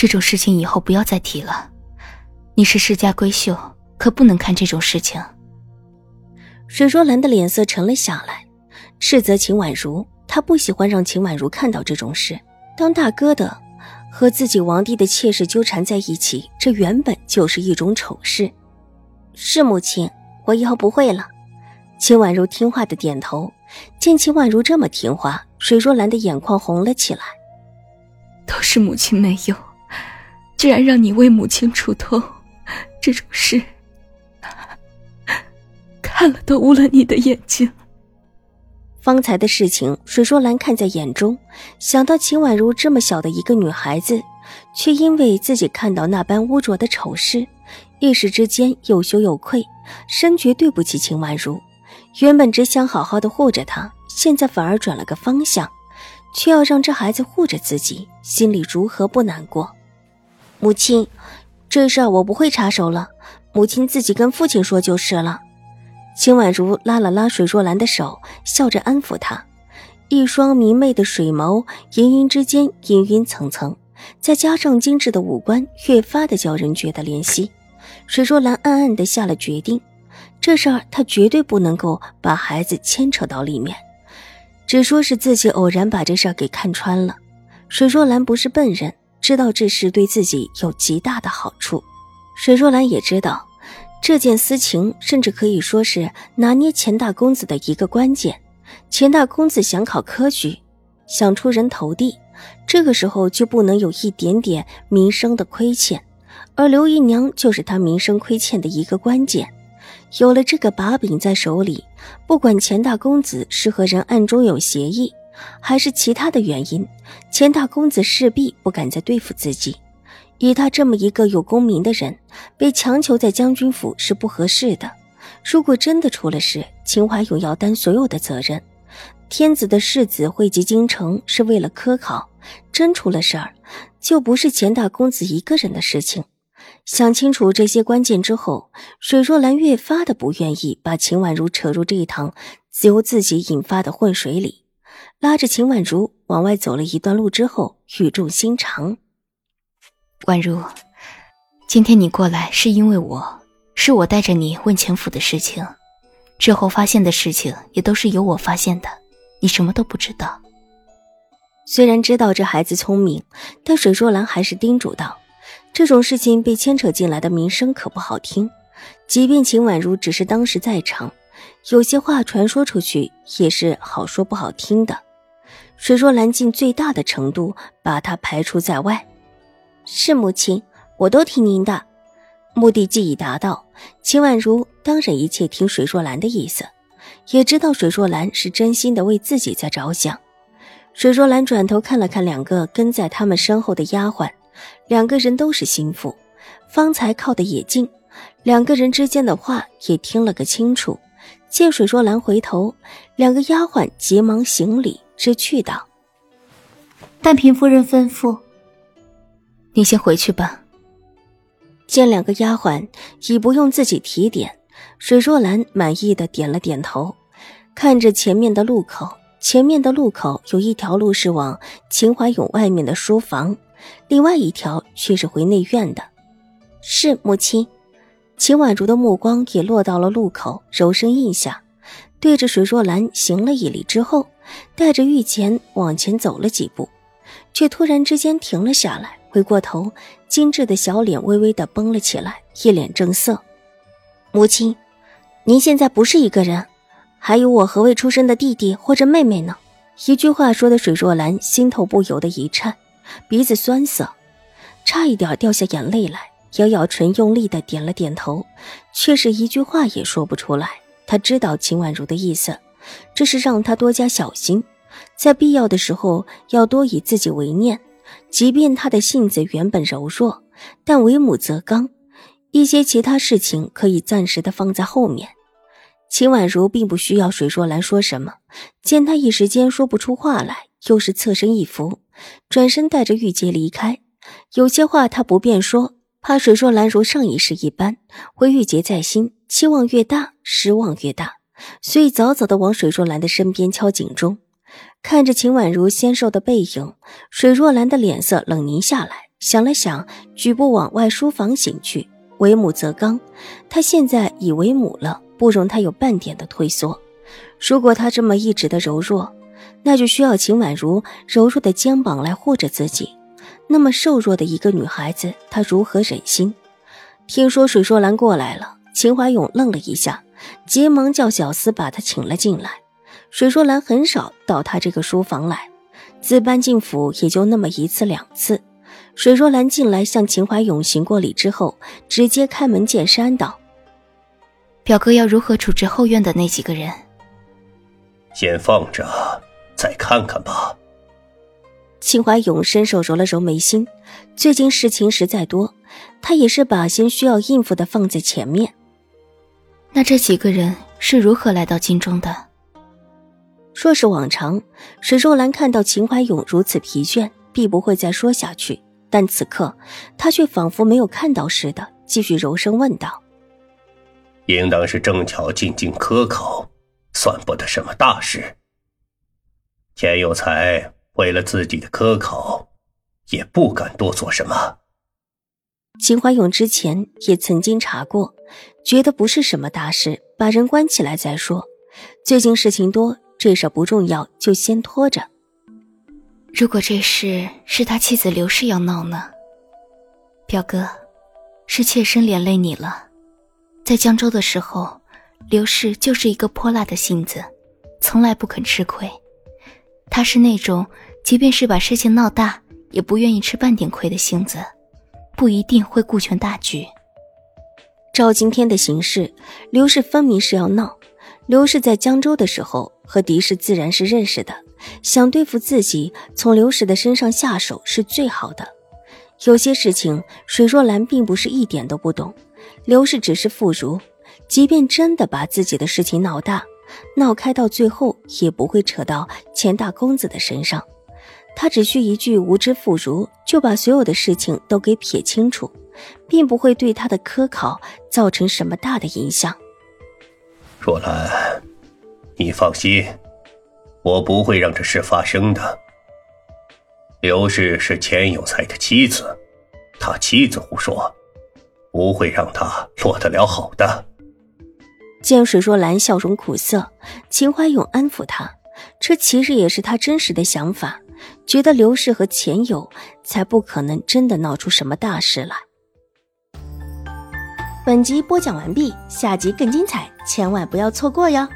这种事情以后不要再提了。你是世家闺秀，可不能看这种事情。水若兰的脸色沉了下来，斥责秦婉如，她不喜欢让秦婉如看到这种事。当大哥的和自己王弟的妾室纠缠在一起，这原本就是一种丑事。是母亲，我以后不会了。秦婉如听话的点头。见秦婉如这么听话，水若兰的眼眶红了起来。都是母亲没有。居然让你为母亲出头，这种事看了都污了你的眼睛。方才的事情，水若兰看在眼中，想到秦婉如这么小的一个女孩子，却因为自己看到那般污浊的丑事，一时之间又羞又愧，深觉对不起秦婉如。原本只想好好的护着她，现在反而转了个方向，却要让这孩子护着自己，心里如何不难过？母亲，这事儿我不会插手了，母亲自己跟父亲说就是了。秦婉如拉了拉水若兰的手，笑着安抚她，一双明媚的水眸，盈盈之间氤氲层层，再加上精致的五官，越发的叫人觉得怜惜。水若兰暗暗的下了决定，这事儿她绝对不能够把孩子牵扯到里面，只说是自己偶然把这事儿给看穿了。水若兰不是笨人。知道这事对自己有极大的好处，水若兰也知道，这件私情甚至可以说是拿捏钱大公子的一个关键。钱大公子想考科举，想出人头地，这个时候就不能有一点点名声的亏欠，而刘姨娘就是他名声亏欠的一个关键。有了这个把柄在手里，不管钱大公子是和人暗中有协议。还是其他的原因，钱大公子势必不敢再对付自己。以他这么一个有功名的人，被强求在将军府是不合适的。如果真的出了事，秦怀勇要担所有的责任。天子的世子汇集京城是为了科考，真出了事儿，就不是钱大公子一个人的事情。想清楚这些关键之后，水若兰越发的不愿意把秦婉如扯入这一趟由自己引发的混水里。拉着秦婉如往外走了一段路之后，语重心长：“婉如，今天你过来是因为我，是我带着你问钱府的事情，之后发现的事情也都是由我发现的，你什么都不知道。”虽然知道这孩子聪明，但水若兰还是叮嘱道：“这种事情被牵扯进来的名声可不好听，即便秦婉如只是当时在场，有些话传说出去也是好说不好听的。”水若兰尽最大的程度把他排除在外。是母亲，我都听您的。目的既已达到，秦婉如当然一切听水若兰的意思，也知道水若兰是真心的为自己在着想。水若兰转头看了看两个跟在他们身后的丫鬟，两个人都是心腹，方才靠得也近，两个人之间的话也听了个清楚。见水若兰回头，两个丫鬟急忙行礼。知趣道：“但嫔夫人吩咐，你先回去吧。”见两个丫鬟已不用自己提点，水若兰满意的点了点头，看着前面的路口。前面的路口有一条路是往秦怀勇外面的书房，另外一条却是回内院的。是母亲。秦婉如的目光也落到了路口，柔声应下，对着水若兰行了一礼之后。带着玉钱往前走了几步，却突然之间停了下来，回过头，精致的小脸微微的绷了起来，一脸正色。母亲，您现在不是一个人，还有我和未出生的弟弟或者妹妹呢。一句话说的水若兰心头不由得一颤，鼻子酸涩，差一点掉下眼泪来，咬咬唇，用力的点了点头，却是一句话也说不出来。他知道秦婉如的意思。这是让他多加小心，在必要的时候要多以自己为念。即便他的性子原本柔弱，但为母则刚，一些其他事情可以暂时的放在后面。秦婉如并不需要水若兰说什么，见她一时间说不出话来，又是侧身一扶，转身带着玉洁离开。有些话他不便说，怕水若兰如上一世一般会郁结在心，期望越大失望越大，所以早早的往水若兰的身边敲警钟。看着秦婉如纤瘦的背影，水若兰的脸色冷凝下来，想了想，举步往外书房行去。为母则刚，她现在已为母了。不容他有半点的退缩。如果他这么一直的柔弱，那就需要秦婉如柔弱的肩膀来护着自己。那么瘦弱的一个女孩子，她如何忍心？听说水若兰过来了，秦怀勇愣了一下，急忙叫小厮把她请了进来。水若兰很少到他这个书房来，自搬进府也就那么一次两次。水若兰进来向秦怀勇行过礼之后，直接开门见山道。表哥要如何处置后院的那几个人？先放着，再看看吧。秦怀勇伸手揉了揉眉心，最近事情实在多，他也是把先需要应付的放在前面。那这几个人是如何来到京中的？若是往常，水若兰看到秦怀勇如此疲倦，必不会再说下去。但此刻，他却仿佛没有看到似的，继续柔声问道。应当是正巧进京科考，算不得什么大事。钱有才为了自己的科考，也不敢多做什么。秦怀勇之前也曾经查过，觉得不是什么大事，把人关起来再说。最近事情多，这事不重要，就先拖着。如果这事是他妻子刘氏要闹呢？表哥，是妾身连累你了。在江州的时候，刘氏就是一个泼辣的性子，从来不肯吃亏。他是那种即便是把事情闹大，也不愿意吃半点亏的性子，不一定会顾全大局。照今天的形势，刘氏分明是要闹。刘氏在江州的时候和狄氏自然是认识的，想对付自己，从刘氏的身上下手是最好的。有些事情，水若兰并不是一点都不懂。刘氏只是妇孺，即便真的把自己的事情闹大，闹开到最后也不会扯到钱大公子的身上。他只需一句“无知妇孺”，就把所有的事情都给撇清楚，并不会对他的科考造成什么大的影响。若兰，你放心，我不会让这事发生的。刘氏是钱有才的妻子，他妻子胡说。不会让他落得了好的。见水若兰笑容苦涩，秦怀勇安抚她，这其实也是他真实的想法，觉得刘氏和钱友才不可能真的闹出什么大事来。本集播讲完毕，下集更精彩，千万不要错过哟。